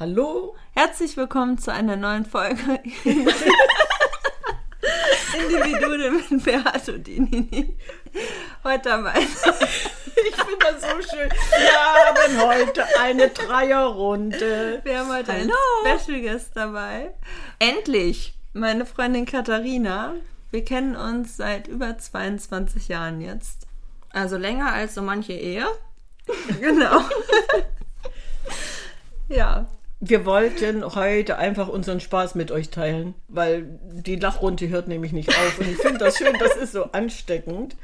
Hallo? Herzlich willkommen zu einer neuen Folge Individuen mit Beate und Inini. Heute am einen. Ich finde das so schön. Wir haben heute eine Dreierrunde. Wir haben heute einen Hallo. Special Guest dabei. Endlich! Meine Freundin Katharina. Wir kennen uns seit über 22 Jahren jetzt. Also länger als so manche Ehe. Genau. ja. Wir wollten heute einfach unseren Spaß mit euch teilen, weil die Lachrunde hört nämlich nicht auf. Und ich finde das schön, das ist so ansteckend.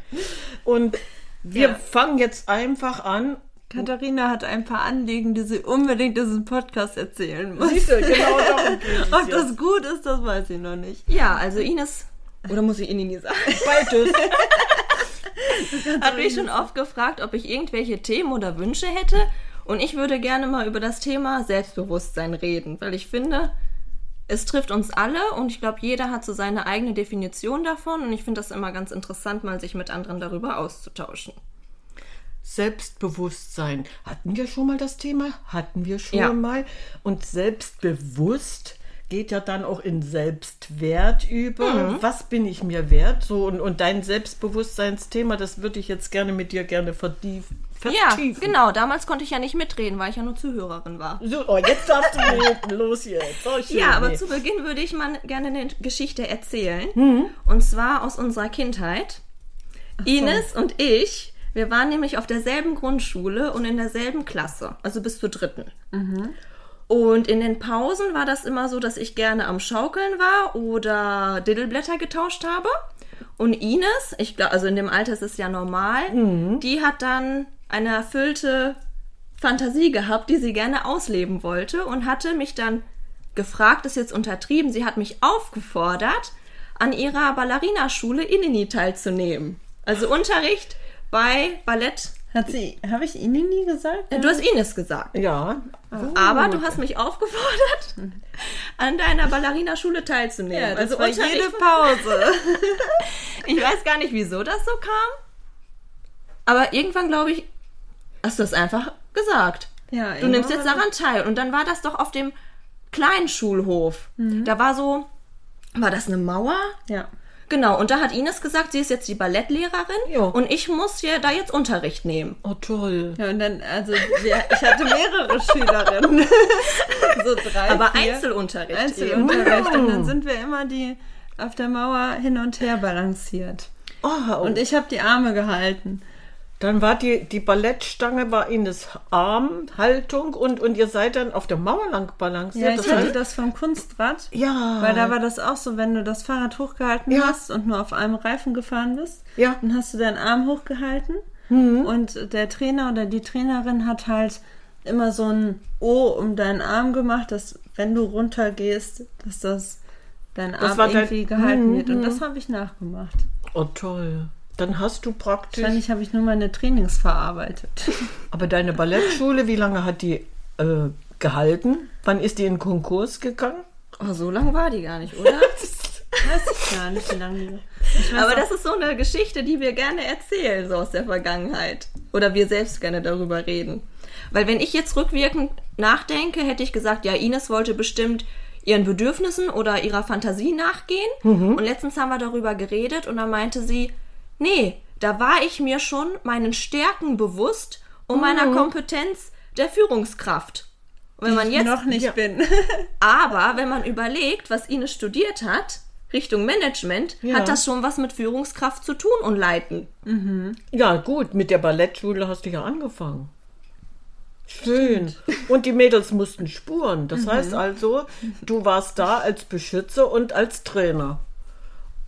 Und wir Ja. fangen jetzt einfach an. Katharina hat ein paar Anliegen, die sie unbedingt in diesem Podcast erzählen muss. Siehst du, genau darum geht Ob jetzt. das gut ist, das weiß ich noch nicht. Ja, also Ines, oder muss ich Ihnen nie sagen, Beides. hat mich schon oft gefragt, ob ich irgendwelche Themen oder Wünsche hätte. Und ich würde gerne mal über das Thema Selbstbewusstsein reden, weil ich finde, es trifft uns alle und ich glaube, jeder hat so seine eigene Definition davon und ich finde das immer ganz interessant, mal sich mit anderen darüber auszutauschen. Selbstbewusstsein. Hatten wir schon mal das Thema? Hatten wir schon Ja. mal. Und selbstbewusst geht ja dann auch in Selbstwert über. Mhm. Was bin ich mir wert? So, und, und dein Selbstbewusstseinsthema, das würde ich jetzt gerne mit dir gerne vertief, Ja, vertiefen. genau. Damals konnte ich ja nicht mitreden, weil ich ja nur Zuhörerin war. So, oh, jetzt darfst du reden. Los jetzt. Oh, schön. Ja, aber Nee. zu Beginn würde ich mal gerne eine Geschichte erzählen. Mhm. Und zwar aus unserer Kindheit. Ines und ich, wir waren nämlich auf derselben Grundschule und in derselben Klasse, also bis zur dritten. Mhm. Und in den Pausen war das immer so, dass ich gerne am Schaukeln war oder Diddleblätter getauscht habe. Und Ines, ich glaube, also in dem Alter ist es ja normal, Mhm. die hat dann eine erfüllte Fantasie gehabt, die sie gerne ausleben wollte und hatte mich dann gefragt, ist jetzt untertrieben, sie hat mich aufgefordert, an ihrer Ballerinaschule Inini teilzunehmen. Also Unterricht bei Ballett. Hat sie, habe ich Ihnen nie gesagt? Du hast Ines gesagt. Ja. Aber du hast mich aufgefordert, an deiner Ballerinaschule teilzunehmen. Ja, das also war Unterricht- jede Pause. Ich weiß gar nicht, wieso das so kam. Aber irgendwann, glaube ich, hast du das einfach gesagt. Ja, Du nimmst jetzt daran teil. Und dann war das doch auf dem kleinen Schulhof. Mhm. Da war so, war das eine Mauer? Ja. Genau, und da hat Ines gesagt, sie ist jetzt die Ballettlehrerin Ja. und ich muss hier da jetzt Unterricht nehmen. Oh, toll. Ja, und dann, also, wir, ich hatte mehrere Schülerinnen. so drei, Aber vier. Einzelunterricht. Einzelunterricht. Und dann sind wir immer die auf der Mauer hin und her balanciert. Oh, Und ich habe die Arme gehalten. Dann war die, die Ballettstange war Ines Armhaltung und, und ihr seid dann auf der Mauer lang balanciert. Ja, ich Das hatte heißt- das vom Kunstrad. ja. Weil da war das auch so, wenn du das Fahrrad hochgehalten Ja. hast und nur auf einem Reifen gefahren bist, Ja. Mhm. dann hast du deinen Arm hochgehalten und der Trainer oder die Trainerin hat halt immer so ein O um deinen Arm gemacht, dass wenn du runtergehst, dass das dein Arm war dein- irgendwie gehalten Mhm, wird. Und das habe ich nachgemacht. Oh, toll. Dann hast du praktisch. Wahrscheinlich habe ich nur meine Trainings verarbeitet. Aber deine Ballettschule, wie lange hat die äh, gehalten? Wann ist die in Konkurs gegangen? Oh, so lang war die gar nicht, oder? Weiß ich gar nicht, wie lange die. Aber auch- das ist so eine Geschichte, die wir gerne erzählen, so aus der Vergangenheit. Oder wir selbst gerne darüber reden. Weil wenn ich jetzt rückwirkend nachdenke, hätte ich gesagt, ja, Ines wollte bestimmt ihren Bedürfnissen oder ihrer Fantasie nachgehen. Und letztens haben wir darüber geredet und da meinte sie, nee, da war ich mir schon meinen Stärken bewusst und meiner Kompetenz der Führungskraft. Und wenn man ich jetzt noch nicht bin. aber wenn man überlegt, was Ines studiert hat, Richtung Management, Ja. hat das schon was mit Führungskraft zu tun und Leiten. Ja, gut, mit der Ballettschule hast du ja angefangen. Schön. Und die Mädels mussten spuren. Das heißt also, du warst da als Beschützer und als Trainer.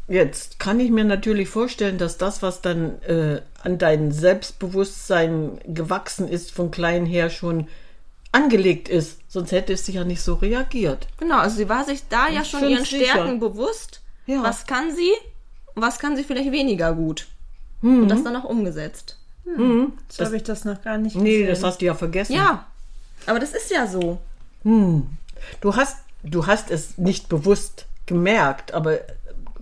Jetzt kann ich mir natürlich vorstellen, dass das, was dann äh, an dein Selbstbewusstsein gewachsen ist, von klein her schon angelegt ist. Sonst hätte es sich ja nicht so reagiert. Genau, also sie war sich da ja schon ihren sicher. Stärken bewusst. Ja. Was kann sie? und Was kann sie vielleicht weniger gut? Mhm. Und das dann auch umgesetzt. So habe ich das noch gar nicht Nee, gesehen. das hast du ja vergessen. Ja, aber das ist ja so. Du hast, du hast es nicht bewusst gemerkt, aber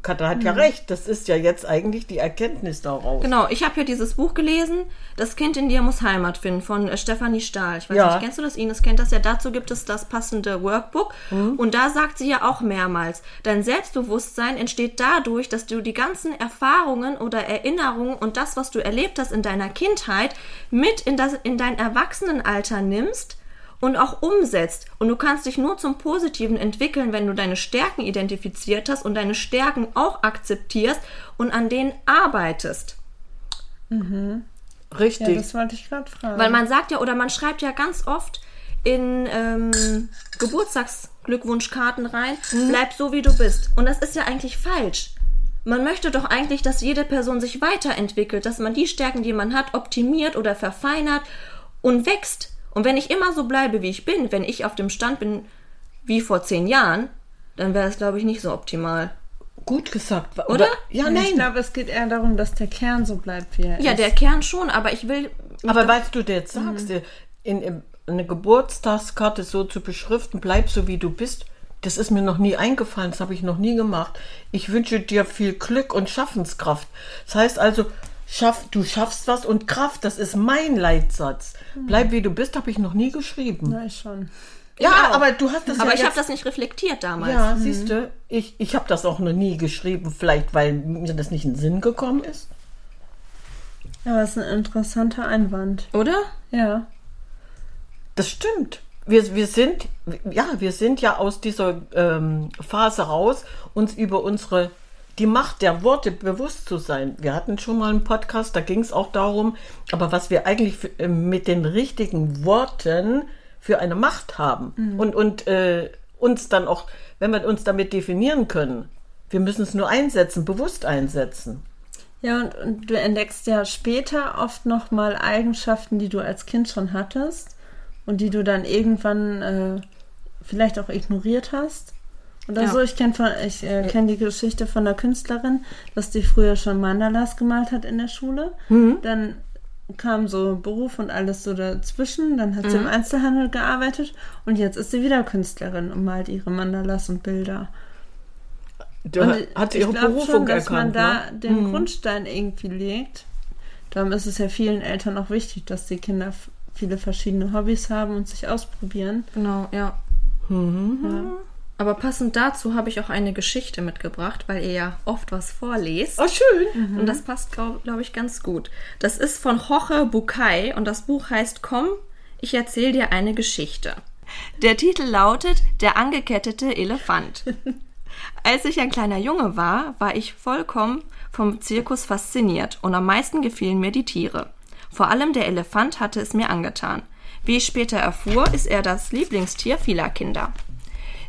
Katha hat ja recht. Das ist ja jetzt eigentlich die Erkenntnis daraus. Genau, ich habe hier dieses Buch gelesen, Das Kind in dir muss Heimat finden, von äh, Stefanie Stahl. Ich weiß Ja. nicht, kennst du das? Ines kennt das ja. Dazu gibt es das passende Workbook. Und da sagt sie ja auch mehrmals, dein Selbstbewusstsein entsteht dadurch, dass du die ganzen Erfahrungen oder Erinnerungen und das, was du erlebt hast in deiner Kindheit, mit in, das, in dein Erwachsenenalter nimmst und auch umsetzt. Und du kannst dich nur zum Positiven entwickeln, wenn du deine Stärken identifiziert hast und deine Stärken auch akzeptierst und an denen arbeitest. Richtig. Ja, das wollte ich gerade fragen. Weil man sagt ja, oder man schreibt ja ganz oft in ähm, Geburtstagsglückwunschkarten rein, bleib so wie du bist. Und das ist ja eigentlich falsch. Man möchte doch eigentlich, dass jede Person sich weiterentwickelt, dass man die Stärken, die man hat, optimiert oder verfeinert und wächst. Und wenn ich immer so bleibe, wie ich bin, wenn ich auf dem Stand bin wie vor zehn Jahren, dann wäre es, glaube ich, nicht so optimal. Gut gesagt. Oder? Ja, Nee, nein. Ich glaube, es geht eher darum, dass der Kern so bleibt, wie er Ja, ist. der Kern schon, aber ich will. Aber was du dir jetzt sagst, in, in eine Geburtstagskarte so zu beschriften, bleib so wie du bist, das ist mir noch nie eingefallen, das habe ich noch nie gemacht. Ich wünsche dir viel Glück und Schaffenskraft. Das heißt also, schaff, du schaffst was und Kraft, das ist mein Leitsatz. Bleib wie du bist, habe ich noch nie geschrieben. Ich schon. Ja, auch. aber du hast das aber ja ich habe das nicht reflektiert damals. Ja, siehst du, ich, ich habe das auch noch nie geschrieben, vielleicht weil mir das nicht in den Sinn gekommen ist. Aber es ist ein interessanter Einwand. Oder? Ja. Das stimmt. Wir, wir sind, ja, wir sind ja aus dieser ähm, Phase raus, uns über unsere, die Macht der Worte bewusst zu sein. Wir hatten schon mal einen Podcast, da ging es auch darum, aber was wir eigentlich für, äh, mit den richtigen Worten für eine Macht haben und, und äh, uns dann auch, wenn wir uns damit definieren können, wir müssen es nur einsetzen, bewusst einsetzen. Ja, und, und du entdeckst ja später oft nochmal Eigenschaften, die du als Kind schon hattest und die du dann irgendwann äh, vielleicht auch ignoriert hast. Oder Ja. so, ich kenne ich, äh, kenn die Geschichte von einer Künstlerin, dass die früher schon Mandalas gemalt hat in der Schule. Dann kam so Beruf und alles so dazwischen. Dann hat sie im Einzelhandel gearbeitet und jetzt ist sie wieder Künstlerin und malt ihre Mandalas und Bilder. Du Und hat ich ihre glaub Berufung schon, dass man erkannt. da ne? den Grundstein irgendwie legt. Darum ist es ja vielen Eltern auch wichtig, dass die Kinder viele verschiedene Hobbys haben und sich ausprobieren. Genau, ja. Ja. Aber passend dazu habe ich auch eine Geschichte mitgebracht, weil ihr ja oft was vorlest. Oh, schön. Und das passt, glaube glaub ich, ganz gut. Das ist von Jorge Bucay und das Buch heißt Komm, ich erzähle dir eine Geschichte. Der Titel lautet Der angekettete Elefant. Als ich ein kleiner Junge war, war ich vollkommen vom Zirkus fasziniert und am meisten gefielen mir die Tiere. Vor allem der Elefant hatte es mir angetan. Wie ich später erfuhr, ist er das Lieblingstier vieler Kinder.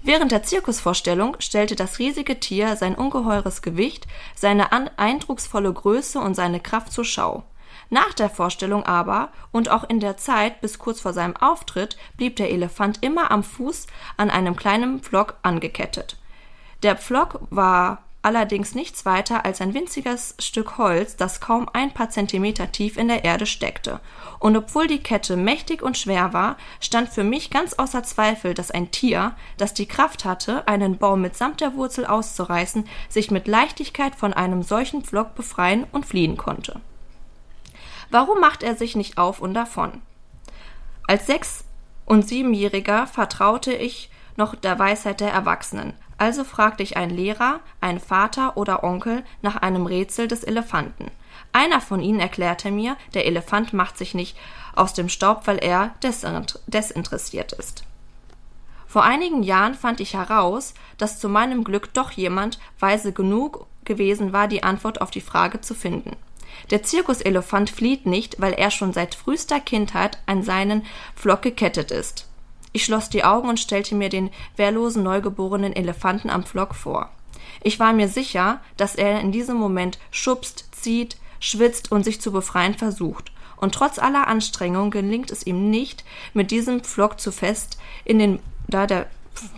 Während der Zirkusvorstellung stellte das riesige Tier sein ungeheures Gewicht, seine eindrucksvolle Größe und seine Kraft zur Schau. Nach der Vorstellung aber und auch in der Zeit bis kurz vor seinem Auftritt blieb der Elefant immer am Fuß an einem kleinen Pflock angekettet. Der Pflock war allerdings nichts weiter als ein winziges Stück Holz, das kaum ein paar Zentimeter tief in der Erde steckte. Und obwohl die Kette mächtig und schwer war, stand für mich ganz außer Zweifel, dass ein Tier, das die Kraft hatte, einen Baum mitsamt der Wurzel auszureißen, sich mit Leichtigkeit von einem solchen Pflock befreien und fliehen konnte. Warum macht er sich nicht auf und davon? Als Sechs- und Siebenjähriger vertraute ich noch der Weisheit der Erwachsenen. Also fragte ich einen Lehrer, einen Vater oder Onkel nach einem Rätsel des Elefanten. Einer von ihnen erklärte mir, der Elefant macht sich nicht aus dem Staub, weil er desint- desinteressiert ist. Vor einigen Jahren fand ich heraus, dass zu meinem Glück doch jemand weise genug gewesen war, die Antwort auf die Frage zu finden. Der Zirkuselefant flieht nicht, weil er schon seit frühester Kindheit an seinen Flock gekettet ist. Ich schloss die Augen und stellte mir den wehrlosen neugeborenen Elefanten am Flock vor. Ich war mir sicher, dass er in diesem Moment schubst, zieht, schwitzt und sich zu befreien versucht. Und trotz aller Anstrengung gelingt es ihm nicht, mit diesem Pflock zu fest in den, da der,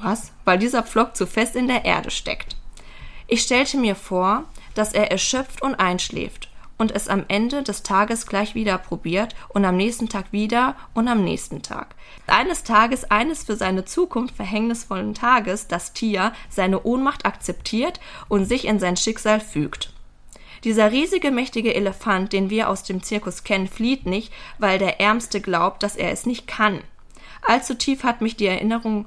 was? Weil dieser Pflock zu fest in der Erde steckt. Ich stellte mir vor, dass er erschöpft und einschläft und es am Ende des Tages gleich wieder probiert und am nächsten Tag wieder und am nächsten Tag. Eines Tages, eines für seine Zukunft verhängnisvollen Tages, das Tier seine Ohnmacht akzeptiert und sich in sein Schicksal fügt. Dieser riesige, mächtige Elefant, den wir aus dem Zirkus kennen, flieht nicht, weil der Ärmste glaubt, dass er es nicht kann. Allzu tief hat mich die Erinnerung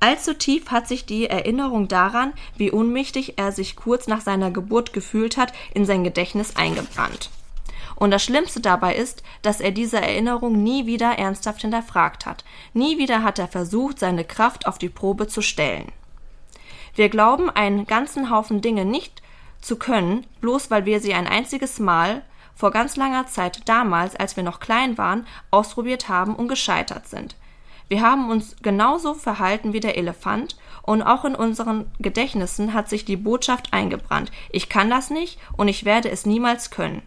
Allzu tief hat sich die Erinnerung daran, wie unmächtig er sich kurz nach seiner Geburt gefühlt hat, in sein Gedächtnis eingebrannt. Und das Schlimmste dabei ist, dass er diese Erinnerung nie wieder ernsthaft hinterfragt hat. Nie wieder hat er versucht, seine Kraft auf die Probe zu stellen. Wir glauben einen ganzen Haufen Dinge nicht zu können, bloß weil wir sie ein einziges Mal vor ganz langer Zeit damals, als wir noch klein waren, ausprobiert haben und gescheitert sind. Wir haben uns genauso verhalten wie der Elefant und auch in unseren Gedächtnissen hat sich die Botschaft eingebrannt. Ich kann das nicht und ich werde es niemals können.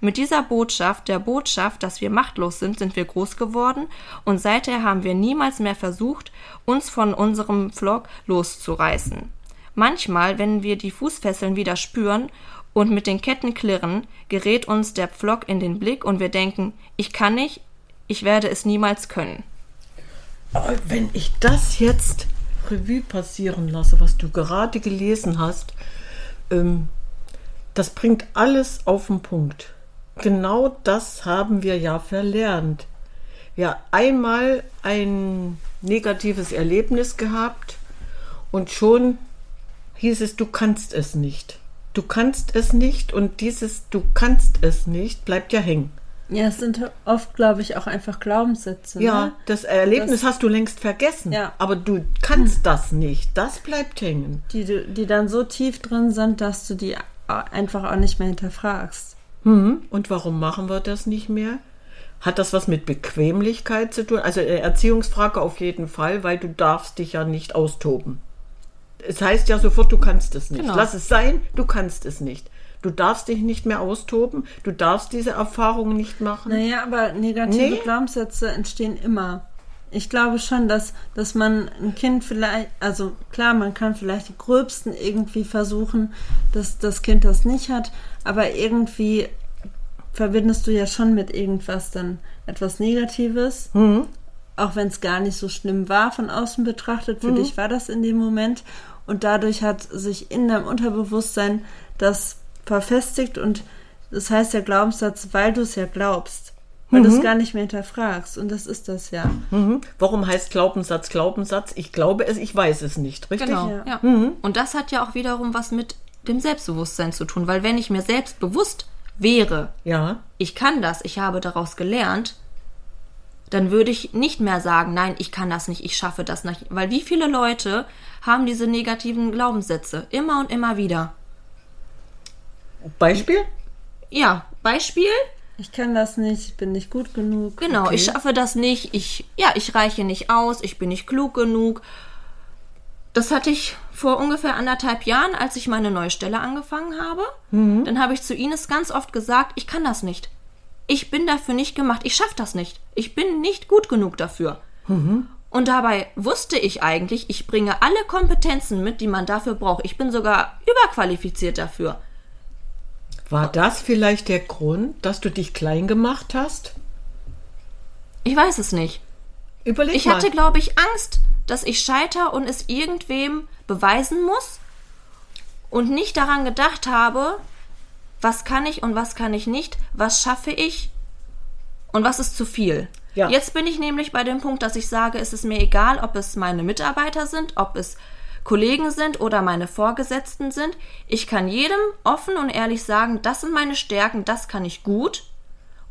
Mit dieser Botschaft, der Botschaft, dass wir machtlos sind, sind wir groß geworden und seither haben wir niemals mehr versucht, uns von unserem Flock loszureißen. Manchmal, wenn wir die Fußfesseln wieder spüren und mit den Ketten klirren, gerät uns der Pflock in den Blick und wir denken, ich kann nicht, ich werde es niemals können. Wenn ich das jetzt Revue passieren lasse, was du gerade gelesen hast, ähm, das bringt alles auf den Punkt. Genau das haben wir ja verlernt. Ja, einmal ein negatives Erlebnis gehabt und schon hieß es, du kannst es nicht. Du kannst es nicht und dieses du kannst es nicht bleibt ja hängen. Ja, es sind oft, glaube ich, auch einfach Glaubenssätze. Ja, ne? das Erlebnis Das- hast du längst vergessen. Ja. Aber du kannst das nicht. Das bleibt hängen. die, die dann so tief drin sind, dass du die einfach auch nicht mehr hinterfragst. Hm. Und warum machen wir das nicht mehr? Hat das was mit Bequemlichkeit zu tun? Also eine Erziehungsfrage auf jeden Fall, weil du darfst dich ja nicht austoben. Es heißt ja sofort, du kannst es nicht. Genau. Lass es sein, du kannst es nicht. Du darfst dich nicht mehr austoben, du darfst diese Erfahrungen nicht machen. Naja, aber negative Nee. Glaubenssätze entstehen immer. Ich glaube schon, dass, dass man ein Kind vielleicht, also klar, man kann vielleicht die gröbsten irgendwie versuchen, dass das Kind das nicht hat, aber irgendwie verbindest du ja schon mit irgendwas dann etwas Negatives. Auch wenn es gar nicht so schlimm war von außen betrachtet, für dich war das in dem Moment. Und dadurch hat sich in deinem Unterbewusstsein das verfestigt und das heißt der Glaubenssatz, weil du es ja glaubst. Weil du es gar nicht mehr hinterfragst. Und das ist das ja. Mhm. Warum heißt Glaubenssatz Glaubenssatz? Ich glaube es, ich weiß es nicht, richtig? Genau. Ja. Ja. Und das hat ja auch wiederum was mit dem Selbstbewusstsein zu tun, weil wenn ich mir selbst bewusst wäre, Ja. ich kann das, ich habe daraus gelernt, dann würde ich nicht mehr sagen, nein, ich kann das nicht, ich schaffe das nicht. Weil wie viele Leute haben diese negativen Glaubenssätze immer und immer wieder? Beispiel? Ja, Beispiel, Ich kann das nicht, ich bin nicht gut genug. genau, Okay. ich schaffe das nicht, ich, ja, ich reiche nicht aus, ich bin nicht klug genug. Das hatte ich vor ungefähr anderthalb Jahren, als ich meine neue Stelle angefangen habe. Dann habe ich zu Ines ganz oft gesagt, ich kann das nicht. Ich bin dafür nicht gemacht, ich schaffe das nicht. Ich bin nicht gut genug dafür. Und dabei wusste ich eigentlich, ich bringe alle Kompetenzen mit, die man dafür braucht. Ich bin sogar überqualifiziert dafür. War das vielleicht der Grund, dass du dich klein gemacht hast? Ich weiß es nicht. Überleg Ich mal. hatte, glaube ich, Angst, dass ich scheiter und es irgendwem beweisen muss und nicht daran gedacht habe, was kann ich und was kann ich nicht, was schaffe ich und was ist zu viel. Ja. Jetzt bin ich nämlich bei dem Punkt, dass ich sage, es ist mir egal, ob es meine Mitarbeiter sind, ob es Kollegen sind oder meine Vorgesetzten sind. Ich kann jedem offen und ehrlich sagen, das sind meine Stärken, das kann ich gut.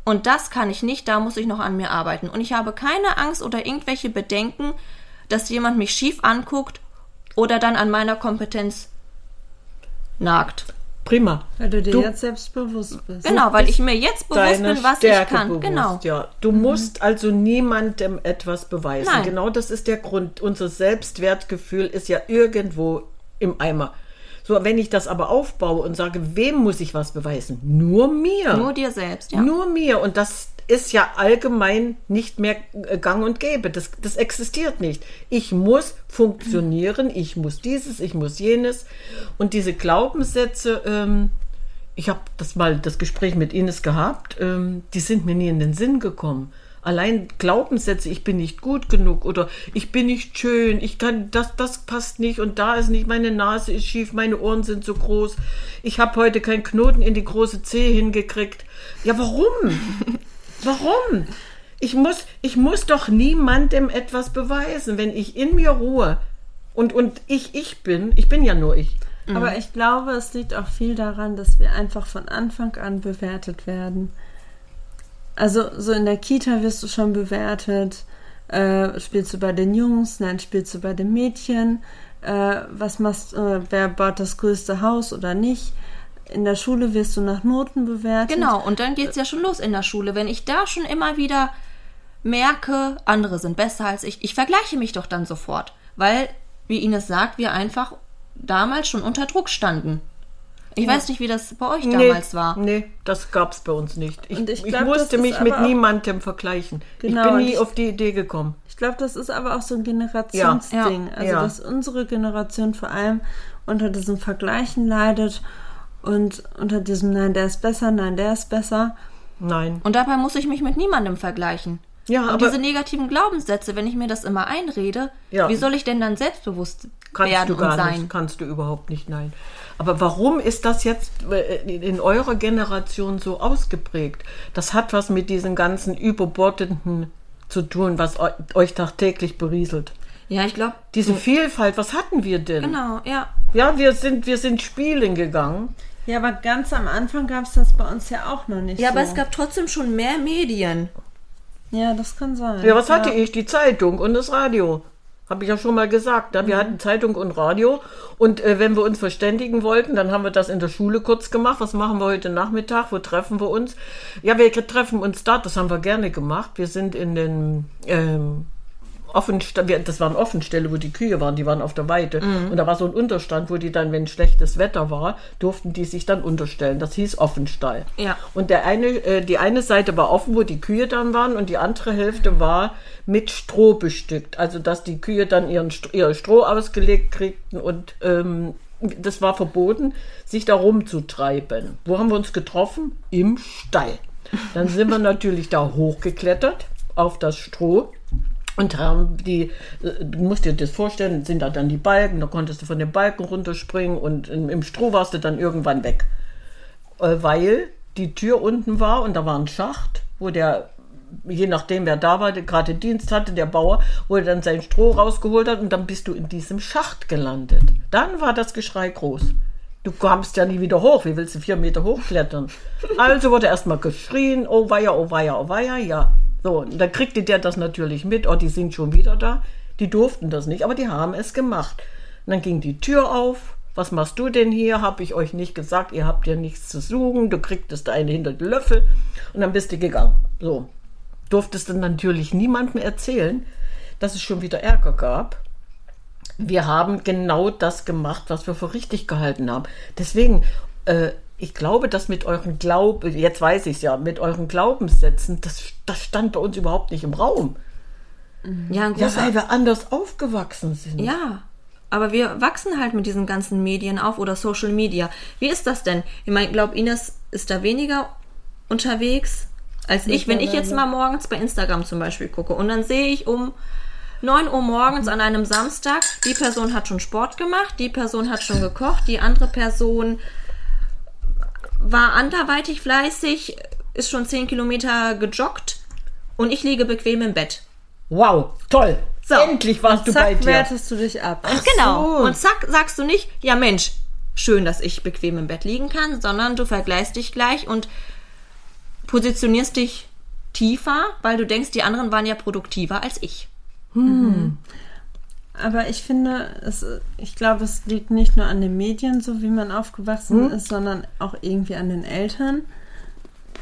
Und das kann ich nicht, da muss ich noch an mir arbeiten. Und ich habe keine Angst oder irgendwelche Bedenken, dass jemand mich schief anguckt oder dann an meiner Kompetenz nagt. Prima. Weil du dir Du- jetzt selbstbewusst bist. Genau, weil ich mir jetzt bewusst bin, was Stärke ich kann. Bewusst, genau. Ja. Du musst also niemandem etwas beweisen. Nein. Genau das ist der Grund. Unser Selbstwertgefühl ist ja irgendwo im Eimer. So, wenn ich das aber aufbaue und sage, wem muss ich was beweisen? Nur mir. Nur dir selbst, ja. Nur mir. Und das ist ja allgemein nicht mehr äh, gang und gäbe. Das, das existiert nicht. Ich muss funktionieren, ich muss dieses, ich muss jenes. Und diese Glaubenssätze, ähm, ich habe das mal das Gespräch mit Ines gehabt, ähm, die sind mir nie in den Sinn gekommen. Allein Glaubenssätze, ich bin nicht gut genug oder ich bin nicht schön, ich kann das, das passt nicht und da ist nicht, meine Nase ist schief, meine Ohren sind so groß, ich habe heute keinen Knoten in die große Zehe hingekriegt. Ja, warum? Warum? Ich muss, ich muss doch niemandem etwas beweisen, wenn ich in mir ruhe und, und ich ich bin. Ich bin ja nur ich. Aber ich glaube, es liegt auch viel daran, dass wir einfach von Anfang an bewertet werden. Also so in der Kita wirst du schon bewertet. Äh, spielst du bei den Jungs? Nein, spielst du bei den Mädchen? Äh, was machst äh, wer baut das größte Haus oder nicht? In der Schule wirst du nach Noten bewertet. Genau, und dann geht's ja schon los in der Schule. Wenn ich da schon immer wieder merke, andere sind besser als ich, ich vergleiche mich doch dann sofort. Weil, wie Ines sagt, wir einfach damals schon unter Druck standen. Ich weiß nicht, wie das bei euch damals nee, war. Nee, das gab's bei uns nicht. Ich, ich ich, glaub, musste das ist mich mit niemandem vergleichen. Genau, ich bin nie ich- auf die Idee gekommen. Ich glaube, das ist aber auch so ein Generationsding. Ja, Also, ja. dass unsere Generation vor allem unter diesem Vergleichen leidet und unter diesem Nein, der ist besser, nein, der ist besser. Nein. Und dabei muss ich mich mit niemandem vergleichen. Ja, und aber- diese negativen Glaubenssätze, wenn ich mir das immer einrede, Ja. wie soll ich denn dann selbstbewusst Kannst werden du gar und sein? nicht. Kannst du überhaupt nicht, nein. Aber warum ist das jetzt äh, in eurer Generation so ausgeprägt? Das hat was mit diesen ganzen Überbordenden zu tun, was eu- euch tagtäglich berieselt. Ja, ich glaube, Diese Vielfalt, was hatten wir denn? genau, ja. Ja, wir sind, wir sind spielen gegangen. Ja, aber ganz am Anfang gab es das bei uns ja auch noch nicht Ja, so. aber es gab trotzdem schon mehr Medien. Ja, das kann sein. Ja, was hatte ich? Die Zeitung und das Radio. Habe ich ja schon mal gesagt. Ne? Wir hatten Zeitung und Radio. Und äh, wenn wir uns verständigen wollten, dann haben wir das in der Schule kurz gemacht. Was machen wir heute Nachmittag? Wo treffen wir uns? Ja, wir treffen uns da. Das haben wir gerne gemacht. Wir sind in den ähm, Wir- das waren Offenstelle, wo die Kühe waren, die waren auf der Weide. Und da war so ein Unterstand, wo die dann, wenn schlechtes Wetter war, durften die sich dann unterstellen. Das hieß Offenstall. Ja. Und der eine, äh, die eine Seite war offen, wo die Kühe dann waren, und die andere Hälfte war mit Stroh bestückt. Also, dass die Kühe dann ihren, ihr Stroh ausgelegt kriegten und ähm, das war verboten, sich da rumzutreiben. Wo haben wir uns getroffen? Im Stall. Dann sind wir natürlich da hochgeklettert auf das Stroh. Und haben die, äh, du musst dir das vorstellen, sind da dann die Balken, da konntest du von den Balken runterspringen und im, im Stroh warst du dann irgendwann weg äh, weil die Tür unten war und da war ein Schacht, wo der, je nachdem wer da war, der gerade Dienst hatte, der Bauer, wo er dann sein Stroh rausgeholt hat und dann bist du in diesem Schacht gelandet. Dann war das Geschrei groß. Du kamst ja nie wieder hoch. Wie willst du vier Meter hochklettern? Also wurde erstmal geschrien, oh weia, oh weia, oh weia, ja. So, und dann kriegte der das natürlich mit, oh, die sind schon wieder da. Die durften das nicht, aber die haben es gemacht. Und dann ging die Tür auf. Was machst du denn hier? Habe ich euch nicht gesagt, ihr habt ja nichts zu suchen. Du kriegtest eine hinter die Löffel und dann bist du gegangen. So. Durftest du natürlich niemandem erzählen, dass es schon wieder Ärger gab. Wir haben genau das gemacht, was wir für richtig gehalten haben. Deswegen, äh, ich glaube, dass mit euren Glauben, jetzt weiß ich es ja, mit euren Glaubenssätzen, das, das stand bei uns überhaupt nicht im Raum. Ja, Ja, weil wir anders aufgewachsen sind. Ja, aber wir wachsen halt mit diesen ganzen Medien auf oder Social Media. Wie ist das denn? Ich meine, ich glaube, Ines ist da weniger unterwegs als ich. Wenn ich jetzt mal morgens bei Instagram zum Beispiel gucke und dann sehe ich um 9 Uhr morgens an einem Samstag, die Person hat schon Sport gemacht, die Person hat schon gekocht, die andere Person war anderweitig fleißig, ist schon 10 Kilometer gejoggt und ich liege bequem im Bett. Wow, toll. So. Endlich warst du Zack, bei dir. wertest du dich ab. Genau. so. Und zack, sagst du nicht, ja Mensch, schön, dass ich bequem im Bett liegen kann, sondern du vergleichst dich gleich und positionierst dich tiefer, weil du denkst, die anderen waren ja produktiver als ich. Aber ich finde, es, ich glaube, es liegt nicht nur an den Medien, so wie man aufgewachsen Hm? ist, sondern auch irgendwie an den Eltern.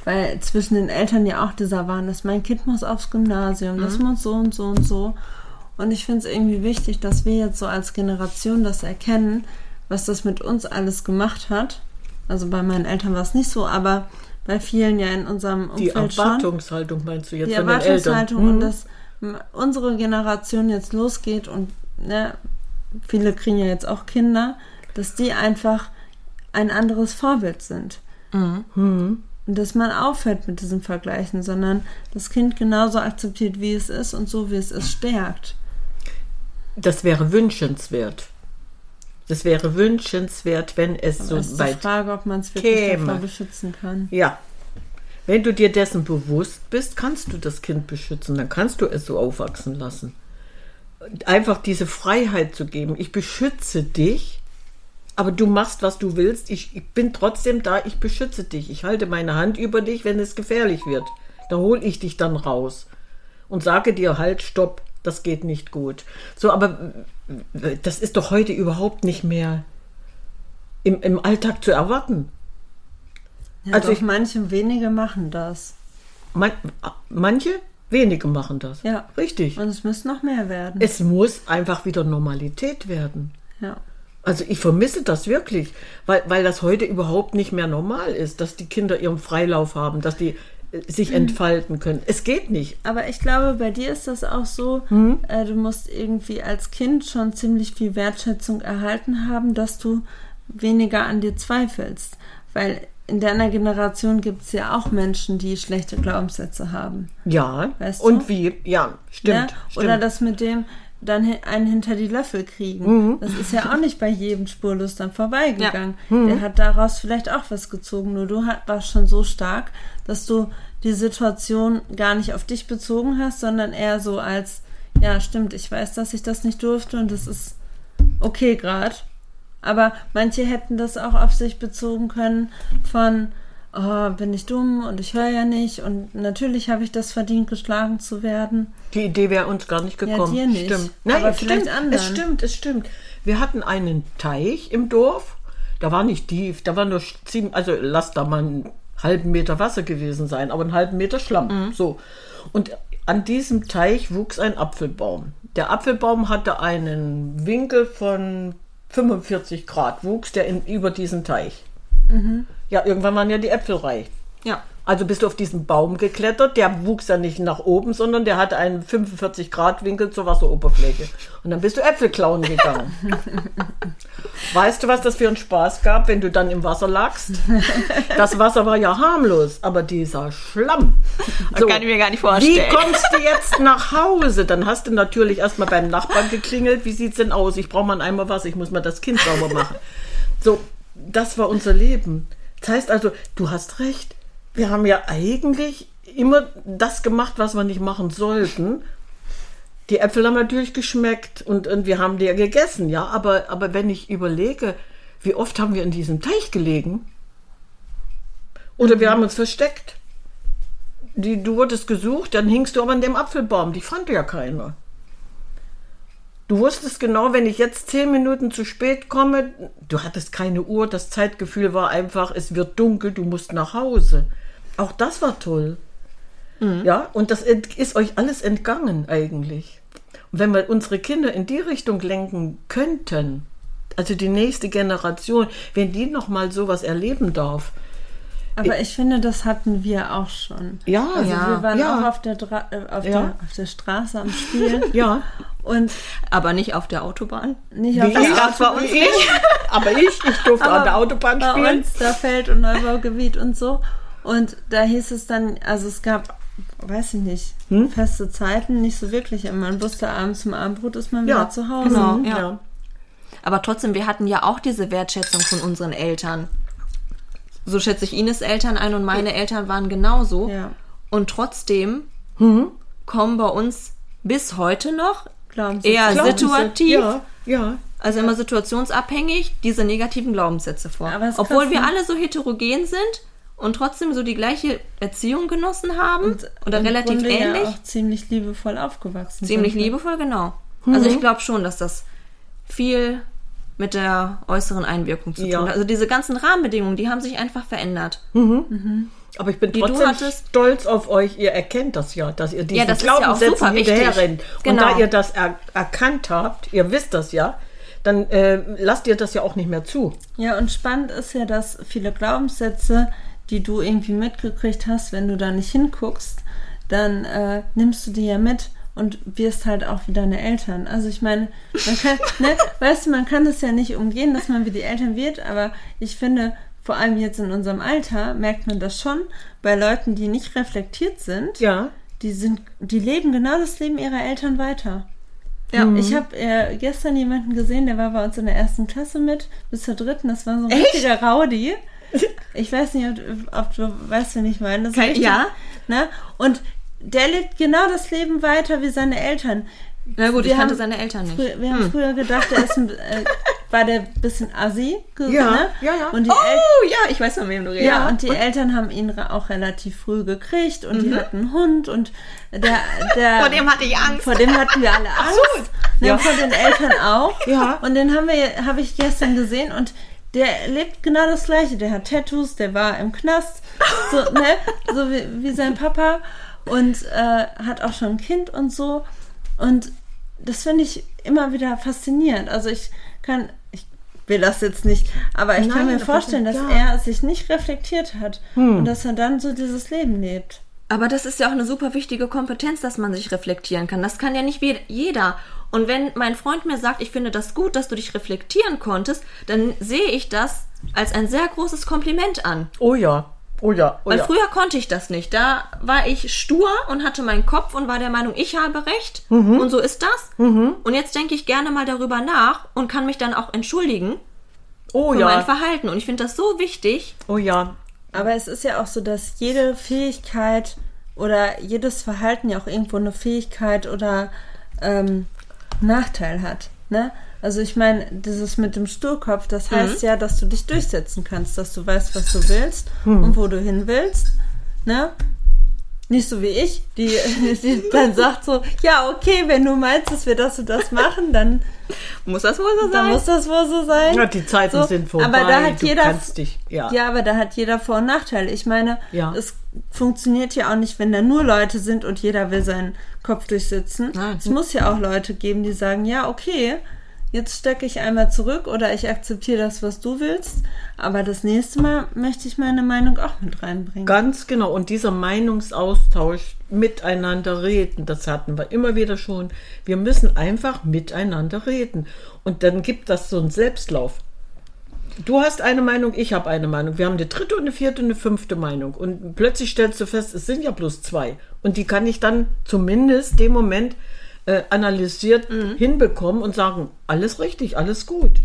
Weil zwischen den Eltern ja auch dieser Wahn ist, mein Kind muss aufs Gymnasium, das Hm? muss so und so und so. Und ich finde es irgendwie wichtig, dass wir jetzt so als Generation das erkennen, was das mit uns alles gemacht hat. Also bei meinen Eltern war es nicht so, aber bei vielen ja in unserem Die Umfeld schon Erwartungshaltung meinst du jetzt die von den Eltern? Erwartungshaltung Mhm. und dass m- unsere Generation jetzt losgeht und ne, viele kriegen ja jetzt auch Kinder, dass die einfach ein anderes Vorbild sind. Mhm. Und dass man aufhört mit diesen Vergleichen, sondern das Kind genauso akzeptiert, wie es ist und so, wie es ist, stärkt. Das wäre wünschenswert. Das wäre wünschenswert, wenn es Aber so es ist die weit Frage, ob man es wirklich käme. davor beschützen kann. Ja. Wenn du dir dessen bewusst bist, kannst du das Kind beschützen, dann kannst du es so aufwachsen lassen. Einfach diese Freiheit zu geben. Ich beschütze dich, aber du machst, was du willst. Ich, ich bin trotzdem da, ich beschütze dich. Ich halte meine Hand über dich, wenn es gefährlich wird. Da hole ich dich dann raus und sage dir halt, stopp, das geht nicht gut. So, aber das ist doch heute überhaupt nicht mehr im, im Alltag zu erwarten. Ja, Also also ich- manche wenige machen das. Man, manche, wenige machen das. Ja. Richtig. Und es müsste noch mehr werden. Es muss einfach wieder Normalität werden. ja. Also ich vermisse das wirklich, weil, weil das heute überhaupt nicht mehr normal ist, dass die Kinder ihren Freilauf haben, dass die äh, Mhm. sich entfalten können. Es geht nicht. Aber ich glaube, bei dir ist das auch so, Mhm. äh, du musst irgendwie als Kind schon ziemlich viel Wertschätzung erhalten haben, dass du weniger an dir zweifelst. Weil in deiner Generation gibt es ja auch Menschen, die schlechte Glaubenssätze haben. Ja. Weißt Und du? wie? Ja, stimmt. ne? stimmt. Oder das mit dem dann einen hinter die Löffel kriegen. Mhm. Das ist ja auch nicht bei jedem spurlos dann vorbeigegangen. Mhm. Der hat daraus vielleicht auch was gezogen. Nur du warst schon so stark, dass du die Situation gar nicht auf dich bezogen hast, sondern eher so als, ja, stimmt, ich weiß, dass ich das nicht durfte und das ist okay gerade. Aber manche hätten das auch auf sich bezogen können von, oh, bin ich dumm und ich höre ja nicht und natürlich habe ich das verdient, geschlagen zu werden. Die Idee wäre uns gar nicht gekommen. dir nicht. Stimmt. Aber es vielleicht stimmt. anderen. Es stimmt, es stimmt. Wir hatten einen Teich im Dorf. Da war nicht tief, da war nur ziemlich, also lass da mal einen halben Meter Wasser gewesen sein, aber einen halben Meter Schlamm. Mhm. So. Und an diesem Teich wuchs ein Apfelbaum. Der Apfelbaum hatte einen Winkel von 45 Grad, wuchs der in, über diesen Teich. Mhm. Ja, irgendwann waren ja die Äpfel reif. Ja. Also bist du auf diesen Baum geklettert, der wuchs ja nicht nach oben, sondern der hatte einen 45 Grad Winkel zur Wasseroberfläche. Und dann bist du Äpfel klauen gegangen. weißt du, was das für einen Spaß gab, wenn du dann im Wasser lagst? Das Wasser war ja harmlos, aber dieser Schlamm. Das kann ich mir gar nicht Wie vorstellen. kommst du jetzt nach Hause? Dann hast du natürlich erstmal beim Nachbarn geklingelt. Wie sieht's denn aus? Ich brauche mal einen Eimer Wasser, ich muss mal das Kind sauber machen. So, das war unser Leben. Das heißt also, du hast recht. Wir haben ja eigentlich immer das gemacht, was wir nicht machen sollten. Die Äpfel haben natürlich geschmeckt und, und wir haben die ja gegessen, ja. Aber, aber wenn ich überlege, wie oft haben wir in diesem Teich gelegen? Oder wir haben uns versteckt. Die, du wurdest gesucht, dann hingst du aber an dem Apfelbaum. Die fand ja keiner. Du wusstest genau, wenn ich jetzt zehn Minuten zu spät komme, du hattest keine Uhr, das Zeitgefühl war einfach, es wird dunkel, du musst nach Hause. Auch das war toll. Ja, und das ist euch alles entgangen eigentlich. Und wenn wir unsere Kinder in die Richtung lenken könnten, also die nächste Generation, wenn die noch mal sowas erleben darf, Aber ich finde, das hatten wir auch schon. Ja, also ja, wir waren ja. auch auf der, Dra äh, auf, Ja. der, auf der Straße am Spielen ja, und Aber nicht auf der Autobahn. nicht auf der gab's bei uns wie ich, aber ich, ich durfte an der Autobahn bei spielen. uns, da Feld- und Neubaugebiet und so. Und da hieß es dann, also es gab, weiß ich nicht, Hm? feste Zeiten, nicht so wirklich. Man wusste, abends zum Abendbrot ist man Ja, wieder zu Hause. genau. Mhm, ja. ja. Aber trotzdem, wir hatten ja auch diese Wertschätzung von unseren Eltern. So schätze ich Ines Eltern ein und meine Eltern waren genauso. Ja. Und trotzdem kommen bei uns bis heute noch, Glauben Sie, Eher glauben Sie. situativ. Ja, ja. also immer situationsabhängig, diese negativen Glaubenssätze vor. Obwohl wir ne? alle so heterogen sind und trotzdem so die gleiche Erziehung genossen haben oder Im relativ Grunde ähnlich. Ja auch ziemlich liebevoll aufgewachsen Ziemlich sind. liebevoll, genau. Also ich glaube schon, dass das viel mit der äußeren Einwirkung zu Ja. tun hat. Also diese ganzen Rahmenbedingungen, die haben sich einfach verändert. Aber ich bin Die trotzdem stolz auf euch. Ihr erkennt das ja, dass ihr diesen Ja, das ja Glaubenssätzen wichtig. hinterherrennt. Und Genau. da ihr das er erkannt habt, ihr wisst das ja, dann äh, lasst ihr das ja auch nicht mehr zu. Ja, und spannend ist ja, dass viele Glaubenssätze, die du irgendwie mitgekriegt hast, wenn du da nicht hinguckst, dann äh, nimmst du die ja mit und wirst halt auch wie deine Eltern. Also ich meine, man kann, ne, weißt du, man kann es ja nicht umgehen, dass man wie die Eltern wird, aber ich finde, vor allem jetzt in unserem Alter merkt man das schon bei Leuten, die nicht reflektiert sind. Ja. Die sind, die leben genau das Leben ihrer Eltern weiter. Ja. Ich habe äh, gestern jemanden gesehen, der war bei uns in der ersten Klasse mit, bis zur dritten. Das war so ein richtiger Rowdy. Ich weiß nicht, ob, ob du weißt, wen ich meine. Das Kein- richtig, ja. Ne? Und der lebt genau das Leben weiter wie seine Eltern. Na gut, Wir ich kannte haben seine Eltern nicht. Früher, wir haben früher gedacht, der ist ein, äh, war der ein bisschen assi. Ja, ne? ja, ja. Und die El Oh ja, ich weiß von wem du redest. ja, und die Eltern haben ihn auch relativ früh gekriegt und die hatten einen Hund und der, der Vor dem hatte ich Angst. Vor dem hatten wir alle Angst. Ne, Ja. Vor den Eltern auch. Ja. Und den haben wir, habe ich gestern gesehen und der lebt genau das Gleiche. Der hat Tattoos, der war im Knast, so, ne, so wie, wie sein Papa und äh, hat auch schon ein Kind und so. Und das finde ich immer wieder faszinierend. Also ich kann, will das jetzt nicht, aber ich kann Nein, mir aber vorstellen, dass. Hm. er sich nicht reflektiert hat und dass er dann so dieses Leben lebt. Aber das ist ja auch eine super wichtige Kompetenz, dass man sich reflektieren kann. Das kann ja nicht jeder. Und wenn mein Freund mir sagt, ich finde das gut, dass du dich reflektieren konntest, dann sehe ich das als ein sehr großes Kompliment an. Oh ja. Oh ja. Oh Weil ja. früher konnte ich das nicht. Da war ich stur und hatte meinen Kopf und war der Meinung, ich habe recht. Und so ist das. Und jetzt denke ich gerne mal darüber nach und kann mich dann auch entschuldigen oh für mein ja. Verhalten. Und ich finde das so wichtig. Oh ja. Aber es ist ja auch so, dass jede Fähigkeit oder jedes Verhalten ja auch irgendwo eine Fähigkeit oder ähm, Nachteil hat. Ne? Also ich meine, dieses mit dem Sturkopf, das heißt ja, dass du dich durchsetzen kannst, dass du weißt, was du willst und wo du hin willst. Ne? Nicht so wie ich, die, die dann sagt so, ja, okay, wenn du meinst, dass wir das und das machen, dann, Muss das wohl so dann sein? muss das wohl so sein. ja. Die Zeiten So, sind vorbei. aber da hat du jeder- kannst dich. Ja. Ja, aber da hat jeder Vor- und Nachteile. Ich meine, Ja. es funktioniert ja auch nicht, wenn da nur Leute sind und jeder will seinen Kopf durchsitzen. Nein. Es muss ja auch Leute geben, die sagen, ja, okay, jetzt stecke ich einmal zurück oder ich akzeptiere das, was du willst, aber das nächste Mal möchte ich meine Meinung auch mit reinbringen. Ganz genau. Und dieser Meinungsaustausch, miteinander reden, das hatten wir immer wieder schon. Wir müssen einfach miteinander reden. Und dann gibt das so einen Selbstlauf. Du hast eine Meinung, ich habe eine Meinung. Wir haben eine dritte und eine vierte und eine fünfte Meinung. Und plötzlich stellst du fest, es sind ja bloß zwei. Und die kann ich dann zumindest dem Moment äh, analysiert hinbekommen und sagen, alles richtig, alles gut.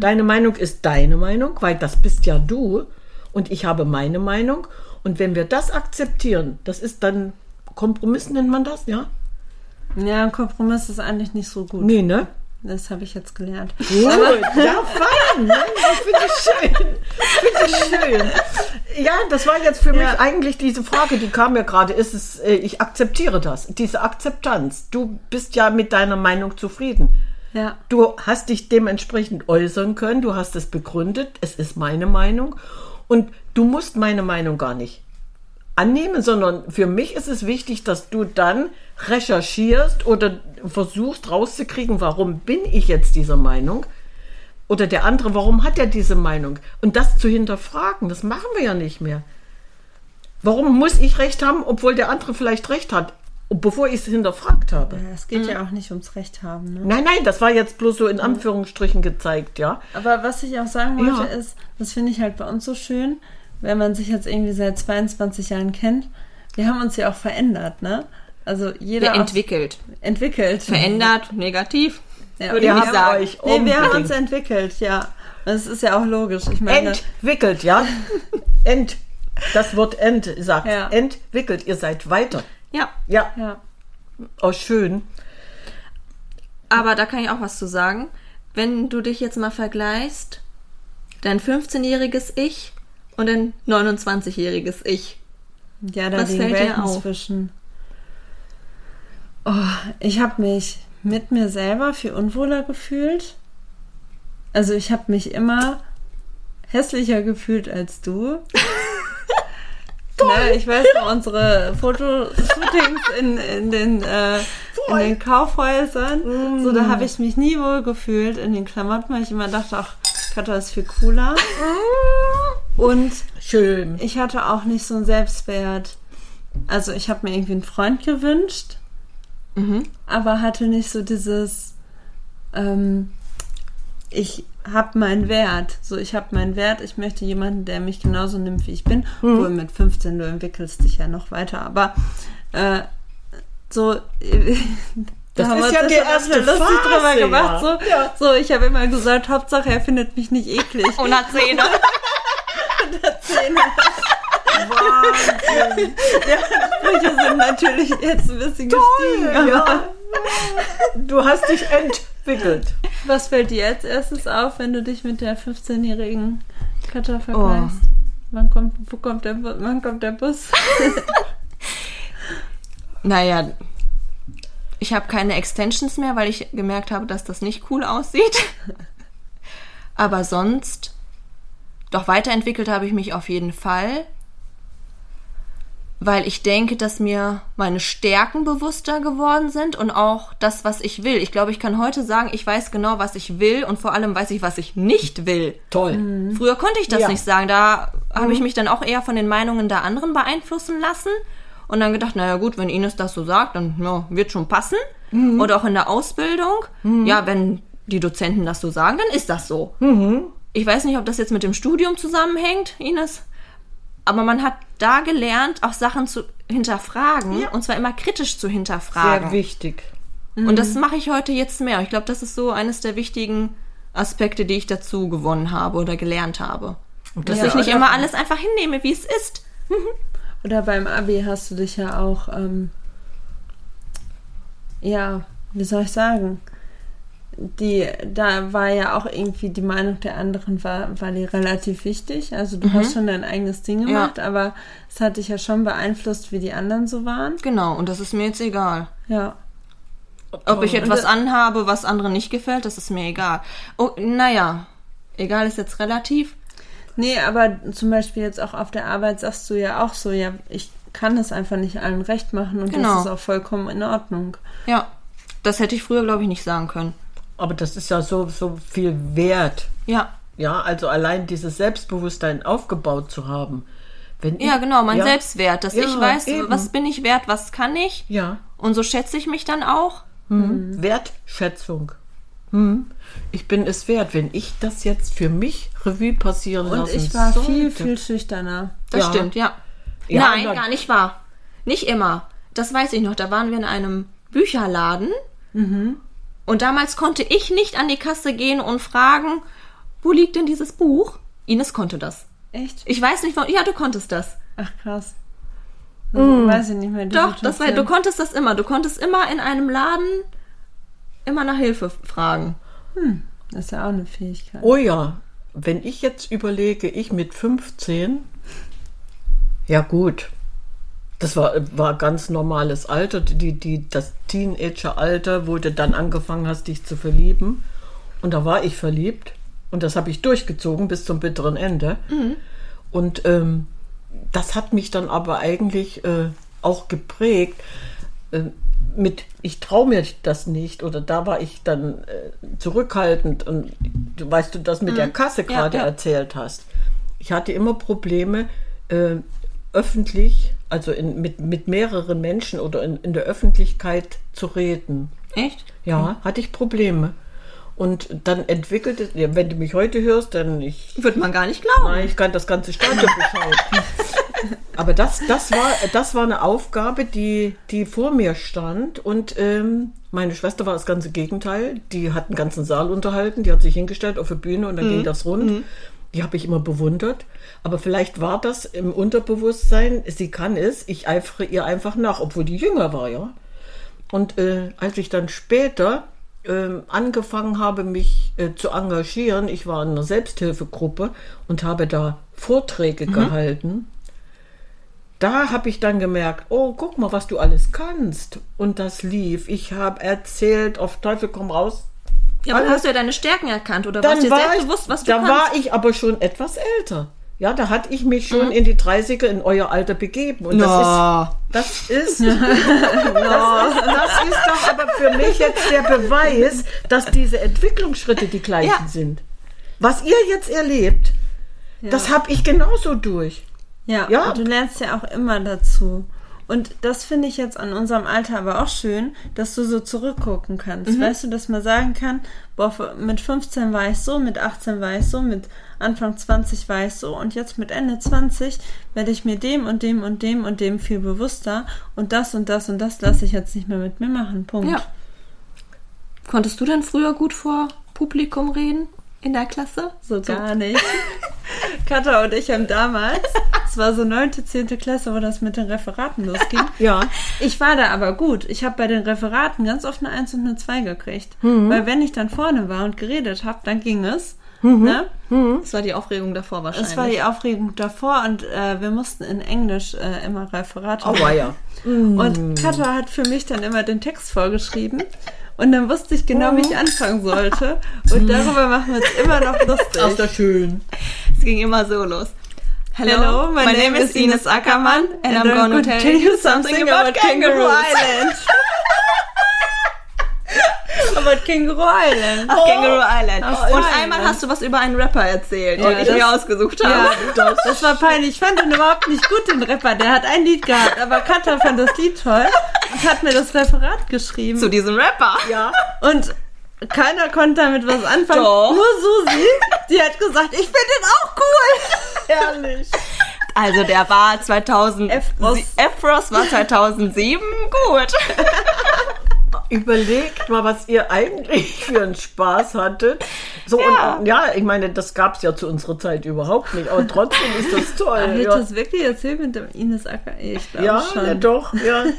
Deine Meinung ist deine Meinung, weil das bist ja du. Und ich habe meine Meinung. Und wenn wir das akzeptieren, das ist dann Kompromiss, nennt man das, ja? Ja, ein Kompromiss ist eigentlich nicht so gut. Nee, ne? Das habe ich jetzt gelernt. Gut, ja, fein. Ne? Ich finde es schön. Finde es schön. Ja, das war jetzt für mich Ja. eigentlich diese Frage, die kam mir gerade. Ist es, äh, ich akzeptiere das, diese Akzeptanz. Du bist ja mit deiner Meinung zufrieden. Ja. Du hast dich dementsprechend äußern können, du hast es begründet, es ist meine Meinung und du musst meine Meinung gar nicht annehmen, sondern für mich ist es wichtig, dass du dann recherchierst oder versuchst rauszukriegen, warum bin ich jetzt dieser Meinung oder der andere, warum hat er diese Meinung und das zu hinterfragen, das machen wir ja nicht mehr. Warum muss ich recht haben, obwohl der andere vielleicht recht hat, bevor ich es hinterfragt habe? Ja, Es geht ja auch nicht ums Recht haben. Ne? Nein, nein, das war jetzt bloß so in Anführungsstrichen gezeigt, ja. Aber was ich auch sagen wollte, Ja. ist, das finde ich halt bei uns so schön, wenn man sich jetzt irgendwie seit 22 Jahren kennt. Wir haben uns ja auch verändert, ne? Also jeder Wir entwickelt. entwickelt. Verändert, negativ. Ja, würde Ihr ich habt sagen. euch Nee, wir haben uns entwickelt, ja. Das ist ja auch logisch. Ich meine, entwickelt, ja. Ent, das Wort ent sagt Ja. entwickelt. Ihr seid weiter. Ja, Ja, ja. oh schön. aber da kann ich auch was zu sagen. Wenn du dich jetzt mal vergleichst, dein 15-jähriges Ich und dein 29-jähriges Ich. Ja, da Was liegen Welten auf? zwischen. Oh, ich habe mich mit mir selber viel unwohler gefühlt. Also ich habe mich immer hässlicher gefühlt als du. Ne, ich weiß noch, unsere Fotoshootings in, in, den, äh, in den Kaufhäusern, so da habe ich mich nie wohl gefühlt in den Klamotten, weil ich immer dachte, ach, Katha ist viel cooler. Und Schön. ich hatte auch nicht so einen Selbstwert. Also ich habe mir irgendwie einen Freund gewünscht, aber hatte nicht so dieses, ähm, ich habe meinen Wert. So, ich habe meinen Wert. Ich möchte jemanden, der mich genauso nimmt, wie ich bin. Obwohl mit 15 du entwickelst dich ja noch weiter. Aber äh, so. Das da haben ist ja schon erste lustig Phase, drüber ja. gemacht. So, Ja. so ich habe immer gesagt, Hauptsache er findet mich nicht eklig. Und hat Zähne. Zähne. Ja, Sprüche sind natürlich jetzt ein bisschen gestiegen. Aber Ja. Du hast dich entwickelt. Was fällt dir als erstes auf, wenn du dich mit der 15-jährigen Katha vergleichst? Oh. Wann kommt, wo kommt der, wann kommt der Bus? Naja, ich habe keine Extensions mehr, weil ich gemerkt habe, dass das nicht cool aussieht. Aber sonst, doch weiterentwickelt habe ich mich auf jeden Fall, weil ich denke, dass mir meine Stärken bewusster geworden sind und auch das, was ich will. Ich glaube, ich kann heute sagen, ich weiß genau, was ich will und vor allem weiß ich, was ich nicht will. Toll. Früher konnte ich das Ja. nicht sagen. Da habe ich mich dann auch eher von den Meinungen der anderen beeinflussen lassen und dann gedacht, naja gut, wenn Ines das so sagt, dann ja, wird schon passen. Oder auch in der Ausbildung. Ja, wenn die Dozenten das so sagen, dann ist das so. Ich weiß nicht, ob das jetzt mit dem Studium zusammenhängt, Ines. Aber man hat da gelernt, auch Sachen zu hinterfragen und zwar immer kritisch zu hinterfragen. Sehr wichtig. Und das mache ich heute jetzt mehr. Ich glaube, das ist so eines der wichtigen Aspekte, die ich dazu gewonnen habe oder gelernt habe. Dass Ja, ich nicht immer alles einfach hinnehme, wie es ist. Oder beim Abi hast du dich ja auch, ähm, ja, wie soll ich sagen? Die, da war ja auch irgendwie die Meinung der anderen war, war die relativ wichtig. Also du hast schon dein eigenes Ding gemacht, aber es hat dich ja schon beeinflusst, wie die anderen so waren. Genau, und das ist mir jetzt egal. Ja. Ob ich etwas anhabe, was anderen nicht gefällt, das ist mir egal. Oh, naja, egal ist jetzt relativ. Nee, aber zum Beispiel jetzt auch auf der Arbeit sagst du ja auch so, ja, ich kann es einfach nicht allen recht machen und Genau. das ist auch vollkommen in Ordnung. Ja, das hätte ich früher, glaube ich, nicht sagen können. Aber das ist ja so, so viel wert. Ja, Ja, also allein dieses Selbstbewusstsein aufgebaut zu haben. Wenn ja, ich- genau, mein ja, Selbstwert, dass Ja, ich weiß, eben. was bin ich wert, was kann ich. Ja, Und so schätze ich mich dann auch. Mhm. Wertschätzung. Hm. Ich bin es wert, wenn ich das jetzt für mich Revue passieren Und lassen ich war sollte. viel, viel schüchterner. Das Ja. stimmt, ja. Ja, Nein, gar nicht wahr. Nicht immer. Das weiß ich noch. Da waren wir in einem Bücherladen. Und damals konnte ich nicht an die Kasse gehen und fragen, wo liegt denn dieses Buch? Ines konnte das. Echt? Ich weiß nicht, warum. Ja, du konntest das. Ach krass. Also, Weiß ich nicht mehr. Doch, das war, du konntest das immer. Du konntest immer in einem Laden immer nach Hilfe fragen. Das ist ja auch eine Fähigkeit. Oh ja, wenn ich jetzt überlege, ich mit 15, ja gut, das war, war ganz normales Alter, die, die, das Teenageralter, wo du dann angefangen hast, dich zu verlieben. Und da war ich verliebt und das habe ich durchgezogen bis zum bitteren Ende. Und ähm, das hat mich dann aber eigentlich äh, auch geprägt. Äh, mit, ich traue mir das nicht oder da war ich dann äh, zurückhaltend und du weißt du das mit der Kasse Ja, gerade ja. erzählt hast. Ich hatte immer Probleme äh, öffentlich, also in, mit, mit mehreren Menschen oder in, in der Öffentlichkeit zu reden. Echt? Ja, hatte ich Probleme. Und dann entwickelte, ja, wenn du mich heute hörst, dann ich Würde man gar nicht glauben. Nein, ich kann das ganze Stadion beschreiben. Aber das, das, war, das war eine Aufgabe, die, die vor mir stand. Und ähm, meine Schwester war das ganze Gegenteil. Die hat einen ganzen Saal unterhalten. Die hat sich hingestellt auf der Bühne und dann ging das rund. Die habe ich immer bewundert. Aber vielleicht war das im Unterbewusstsein, sie kann es, ich eifere ihr einfach nach, obwohl die jünger war, ja. Und äh, als ich dann später ähm, angefangen habe, mich äh, zu engagieren, ich war in einer Selbsthilfegruppe und habe da Vorträge gehalten. Da habe ich dann gemerkt, oh, guck mal, was du alles kannst. Und das lief. Ich habe erzählt, auf Teufel komm raus. Ja, aber hast du ja deine Stärken erkannt oder Dann warst dir war selbst ich, bewusst, was du da kannst? war ich aber schon etwas älter. Ja, da hatte ich mich schon in die 30er in euer Alter begeben. Und Na. das ist, das ist, das, ist, das ist doch aber für mich jetzt der Beweis, dass diese Entwicklungsschritte die gleichen Ja. sind. Was ihr jetzt erlebt, das habe ich genauso durch. Ja, Ja. du lernst ja auch immer dazu. Und das finde ich jetzt an unserem Alter aber auch schön, dass du so zurückgucken kannst. Mhm. Weißt du, dass man sagen kann, boah, mit 15 war ich so, mit 18 war ich so, mit Anfang 20 war ich so und jetzt mit Ende 20 werde ich mir dem und dem und dem und dem viel bewusster und das und das und das lasse ich jetzt nicht mehr mit mir machen. Punkt. Ja. Konntest du denn früher gut vor Publikum reden in der Klasse? So gar nicht. Katha und ich haben damals, es war so neunte, zehnte Klasse, wo das mit den Referaten losging. Ja. Ich war da aber gut. Ich habe bei den Referaten ganz oft eine 1 und eine 2 gekriegt. Weil wenn ich dann vorne war und geredet habe, dann ging es. Ne? Das war die Aufregung davor wahrscheinlich. Es war die Aufregung davor und äh, wir mussten in Englisch äh, immer Referate Aber ja. Und Katha hat für mich dann immer den Text vorgeschrieben. Und dann wusste ich genau, wie ich anfangen sollte. Und darüber machen wir uns immer noch lustig. Ist das schön. Es ging immer so los. Hello, my, name, is Ines Ackermann and I'm gonna tell you something about Kangaroo Island. about Kangaroo Island. Ach, Kangaroo Island. Australien. Und einmal hast du was über einen Rapper erzählt, den Ja, ich das- mir ausgesucht habe. Ja, das, das war peinlich. Ich fand ihn überhaupt nicht gut, den Rapper. Der hat ein Lied gehabt, aber Katha fand das Lied toll hat mir das Referat geschrieben. Zu diesem Rapper. Ja. Und keiner konnte damit was anfangen. Doch. Nur Susi, die hat gesagt, ich finde den auch cool. Herrlich. Also der war 2000. Efros. Efros war 2007 gut. Überlegt mal, was ihr eigentlich für einen Spaß hattet. So, Ja. und ja, ich meine, das gab es ja zu unserer Zeit überhaupt nicht, aber trotzdem ist das toll. Habe ich ja. das wirklich erzählt mit dem Ines Acker? Ich glaube Ja, schon. ja, doch, ja.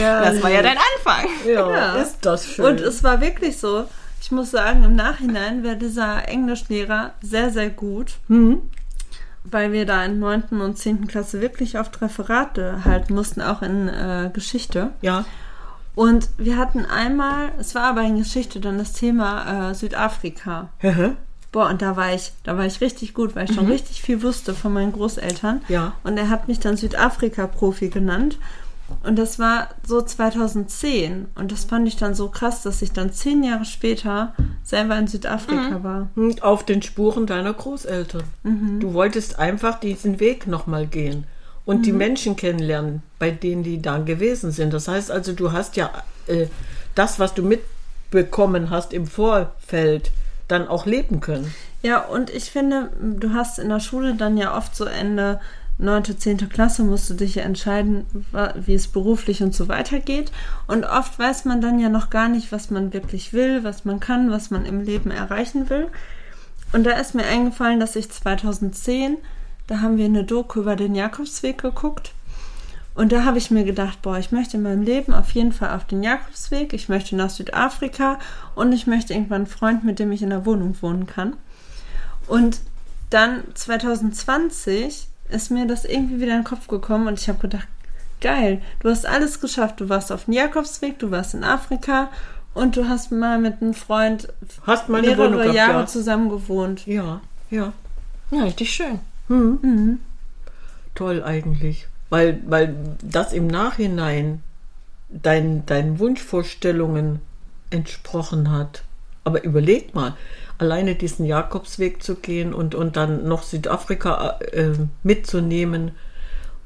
ja, Das war ja dein Anfang. ja, Ja. ist das schön. Und es war wirklich so, ich muss sagen, im Nachhinein wäre dieser Englischlehrer sehr, sehr gut. Weil wir da in 9. und 10. Klasse wirklich oft Referate halten mussten, auch in äh, Geschichte. ja, Und wir hatten einmal, es war aber in Geschichte dann das Thema äh, Südafrika. Boah, und da war ich, da war ich richtig gut, weil ich schon richtig viel wusste von meinen Großeltern. Ja. Und er hat mich dann Südafrika-Profi genannt. Und das war so 2010. Und das fand ich dann so krass, dass ich dann zehn Jahre später selber in Südafrika war. Und auf den Spuren deiner Großeltern. Du wolltest einfach diesen Weg nochmal gehen und die Menschen kennenlernen, bei denen die da gewesen sind. Das heißt also, du hast ja äh, das, was du mitbekommen hast im Vorfeld, dann auch leben können. Ja, und ich finde, du hast in der Schule dann ja oft so Ende 9., 10. Klasse musst du dich ja entscheiden, wie es beruflich und so weitergeht. Und oft weiß man dann ja noch gar nicht, was man wirklich will, was man kann, was man im Leben erreichen will. Und da ist mir eingefallen, dass ich 2010, da haben wir eine Doku über den Jakobsweg geguckt. Und da habe ich mir gedacht, boah, ich möchte in meinem Leben auf jeden Fall auf den Jakobsweg, ich möchte nach Südafrika und ich möchte irgendwann einen Freund, mit dem ich in der Wohnung wohnen kann. Und dann 2020 ist mir das irgendwie wieder in den Kopf gekommen und ich habe gedacht, geil, du hast alles geschafft. Du warst auf dem Jakobsweg, du warst in Afrika und du hast mal mit einem Freund Hast mal mehrere Wohnung gehabt, Jahre ja. zusammen gewohnt. Ja, ja. Ja, richtig schön. Toll eigentlich. Weil, weil das im Nachhinein dein, deinen Wunschvorstellungen entsprochen hat. Aber überleg mal, alleine diesen Jakobsweg zu gehen und, und dann noch Südafrika äh, mitzunehmen.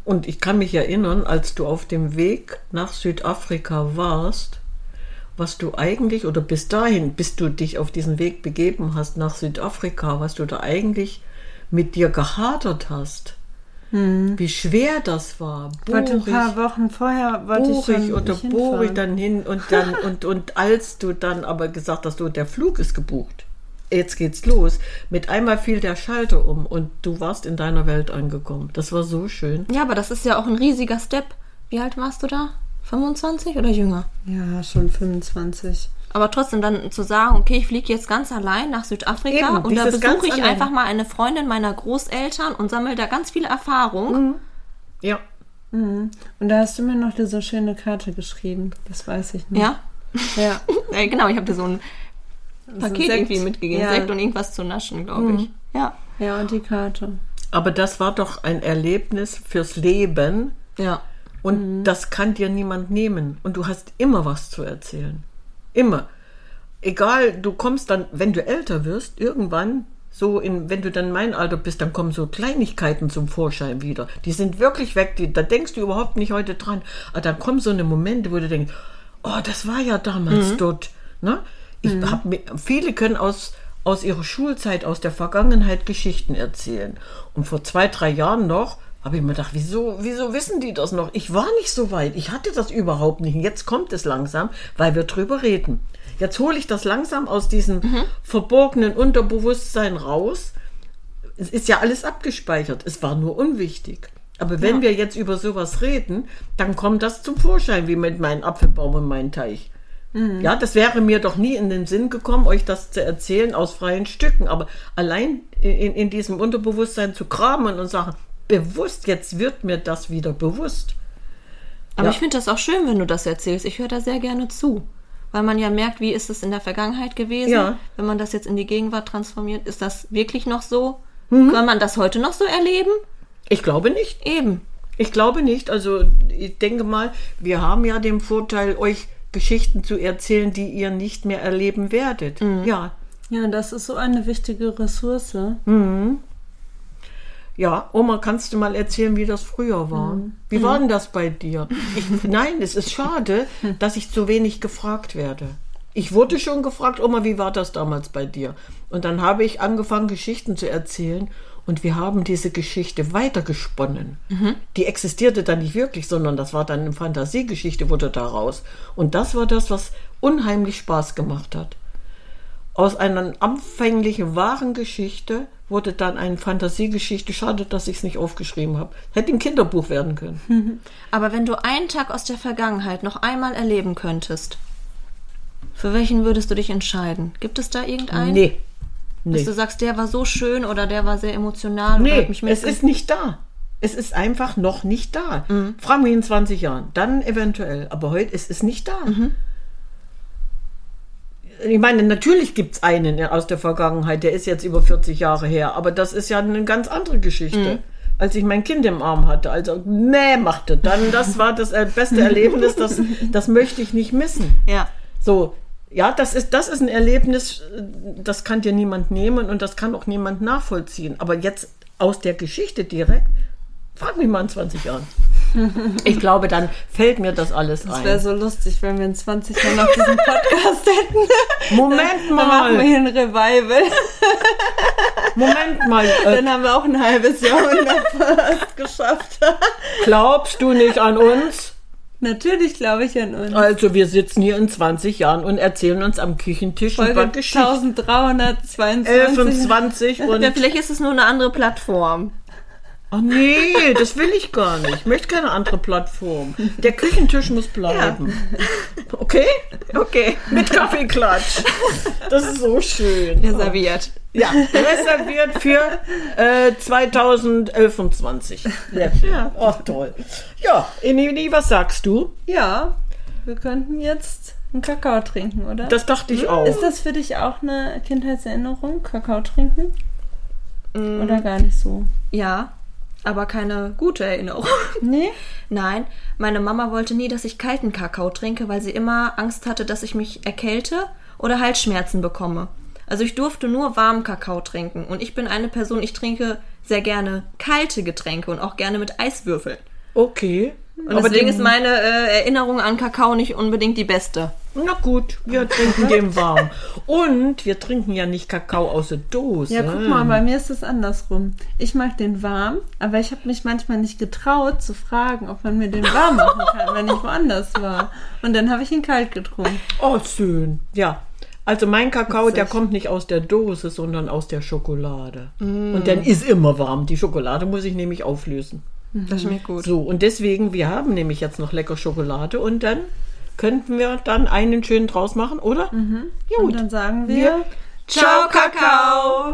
Und ich kann mich erinnern, als du auf dem Weg nach Südafrika warst, was du eigentlich, oder bis dahin, bis du dich auf diesen Weg begeben hast nach Südafrika, was du da eigentlich mit dir gehadert hast. Wie schwer das war. Wollte ein Bohrig, paar Wochen vorher wollte ich bohrig schon oder bohrig dann hin und dann und, und als du dann aber gesagt hast, du, der Flug ist gebucht. Jetzt geht's los. Mit einmal fiel der Schalter um und du warst in deiner Welt angekommen. Das war so schön. Ja, aber das ist ja auch ein riesiger Step. Wie alt warst du da? 25 oder jünger? Ja, schon 25. Aber trotzdem dann zu sagen, okay, ich fliege jetzt ganz allein nach Südafrika Eben, und da besuche ich allein. einfach mal eine Freundin meiner Großeltern und sammle da ganz viel Erfahrung. Ja. Und da hast du mir noch diese schöne Karte geschrieben. Das weiß ich nicht. Ja, Ja. genau, ich habe dir so ein Paket Sekt. irgendwie mitgegeben, Ja. Sekt und irgendwas zu naschen, glaube ich. Ja, Ja, und die Karte. Aber das war doch ein Erlebnis fürs Leben. ja. Und das kann dir niemand nehmen. Und du hast immer was zu erzählen. Immer. Egal, du kommst dann, wenn du älter wirst, irgendwann, so in, wenn du dann mein Alter bist, dann kommen so Kleinigkeiten zum Vorschein wieder. Die sind wirklich weg, die, da denkst du überhaupt nicht heute dran. Aber dann kommen so eine Momente, wo du denkst, oh, das war ja damals dort. Ne? Ich hab, mir- viele können aus, aus ihrer Schulzeit, aus der Vergangenheit Geschichten erzählen. Und vor zwei, drei Jahren noch, habe ich mir gedacht, wieso, wieso wissen die das noch? Ich war nicht so weit. Ich hatte das überhaupt nicht. Und jetzt kommt es langsam, weil wir drüber reden. Jetzt hole ich das langsam aus diesem verborgenen Unterbewusstsein raus. Es ist ja alles abgespeichert. Es war nur unwichtig. Aber wenn wir jetzt über sowas reden, dann kommt das zum Vorschein, wie mit meinem Apfelbaum und meinem Teich. Ja, das wäre mir doch nie in den Sinn gekommen, euch das zu erzählen aus freien Stücken. Aber allein in, in diesem Unterbewusstsein zu kramen und sagen, bewusst, jetzt wird mir das wieder bewusst. Aber Ja. ich finde das auch schön, wenn du das erzählst. Ich höre da sehr gerne zu. Weil man ja merkt, wie ist es in der Vergangenheit gewesen. Ja. Wenn man das jetzt in die Gegenwart transformiert, ist das wirklich noch so? Mhm. Kann man das heute noch so erleben? Ich glaube nicht. Eben. Ich glaube nicht. Also ich denke mal, wir haben ja den Vorteil, euch Geschichten zu erzählen, die ihr nicht mehr erleben werdet. Ja. Ja, das ist so eine wichtige Ressource. Ja, Oma, kannst du mal erzählen, wie das früher war? Wie war denn das bei dir? Ich, nein, es ist schade, dass ich zu wenig gefragt werde. Ich wurde schon gefragt, Oma, wie war das damals bei dir? Und dann habe ich angefangen, Geschichten zu erzählen und wir haben diese Geschichte weitergesponnen. Die existierte dann nicht wirklich, sondern das war dann eine Fantasiegeschichte, wurde daraus. Und das war das, was unheimlich Spaß gemacht hat. Aus einer anfänglichen wahren Geschichte wurde dann eine Fantasiegeschichte. Schade, dass ich es nicht aufgeschrieben habe. Hätte ein Kinderbuch werden können. Aber wenn du einen Tag aus der Vergangenheit noch einmal erleben könntest, für welchen würdest du dich entscheiden? Gibt es da irgendeinen? Nee. Dass Nee, du sagst, der war so schön oder der war sehr emotional nee es ist nicht da. Es ist einfach noch nicht da. Mhm. Frag mich in 20 Jahren. Dann eventuell. Aber heute ist es nicht da. Mhm. Ich meine, natürlich gibt es einen aus der Vergangenheit, der ist jetzt über 40 Jahre her, aber das ist ja eine ganz andere Geschichte. Mhm. Als ich mein Kind im Arm hatte, also mäh machte, dann das war das äh, beste Erlebnis, das, das möchte ich nicht missen. Ja. So, ja, das ist, das ist ein Erlebnis, äh, das kann dir niemand nehmen und das kann auch niemand nachvollziehen. Aber jetzt aus der Geschichte direkt, frag mich mal in 20 Jahren. Ich glaube, dann fällt mir das alles Das wäre ein. so lustig, wenn wir in 20 Jahren noch diesen Podcast hätten. Moment Dann machen wir mal, hier ein Revival. Moment mal. Äh, Dann haben wir auch ein halbes fast geschafft. glaubst du nicht an uns? Natürlich glaube ich an uns. Also wir sitzen hier in 20 Jahren und erzählen uns am Küchentisch Folge über Geschichte. 1322. 11 und 20 und... ja. Vielleicht ist es nur eine andere Plattform. Oh nee, das will ich gar nicht. Ich möchte keine andere Plattform. Der Küchentisch muss bleiben. Okay? Okay. Mit Kaffeeklatsch. Das ist so schön. Reserviert. Ja, reserviert für äh, 2025. Ja. Ach toll. Ja, Enini, was sagst du? Ja, wir könnten jetzt einen Kakao trinken, oder? Das dachte ich auch. Ist das für dich auch eine Kindheitserinnerung, Kakao trinken? Oder gar nicht so? Ja, aber keine gute Erinnerung. Nee? Nein, meine Mama wollte nie, dass ich kalten Kakao trinke, weil sie immer Angst hatte, dass ich mich erkälte oder Halsschmerzen bekomme. Also ich durfte nur warmen Kakao trinken und ich bin eine Person, ich trinke sehr gerne kalte Getränke und auch gerne mit Eiswürfeln. Okay. Und deswegen ist meine äh, Erinnerung an Kakao nicht unbedingt die beste. Na gut, wir trinken den warm. Und wir trinken ja nicht Kakao aus der Dose. Ja, guck mal, bei mir ist es andersrum. Ich mag den warm, aber ich habe mich manchmal nicht getraut zu fragen, ob man mir den warm machen kann, wenn ich woanders war. Und dann habe ich ihn kalt getrunken. Oh, schön. Ja. Also mein Kakao, der Witzig. kommt nicht aus der Dose, sondern aus der Schokolade. Und dann ist immer warm. Die Schokolade muss ich nämlich auflösen. Das schmeckt gut. So, und deswegen, wir haben nämlich jetzt noch lecker Schokolade und dann könnten wir dann einen schönen draus machen, oder? Und dann sagen wir, Ciao, Kakao!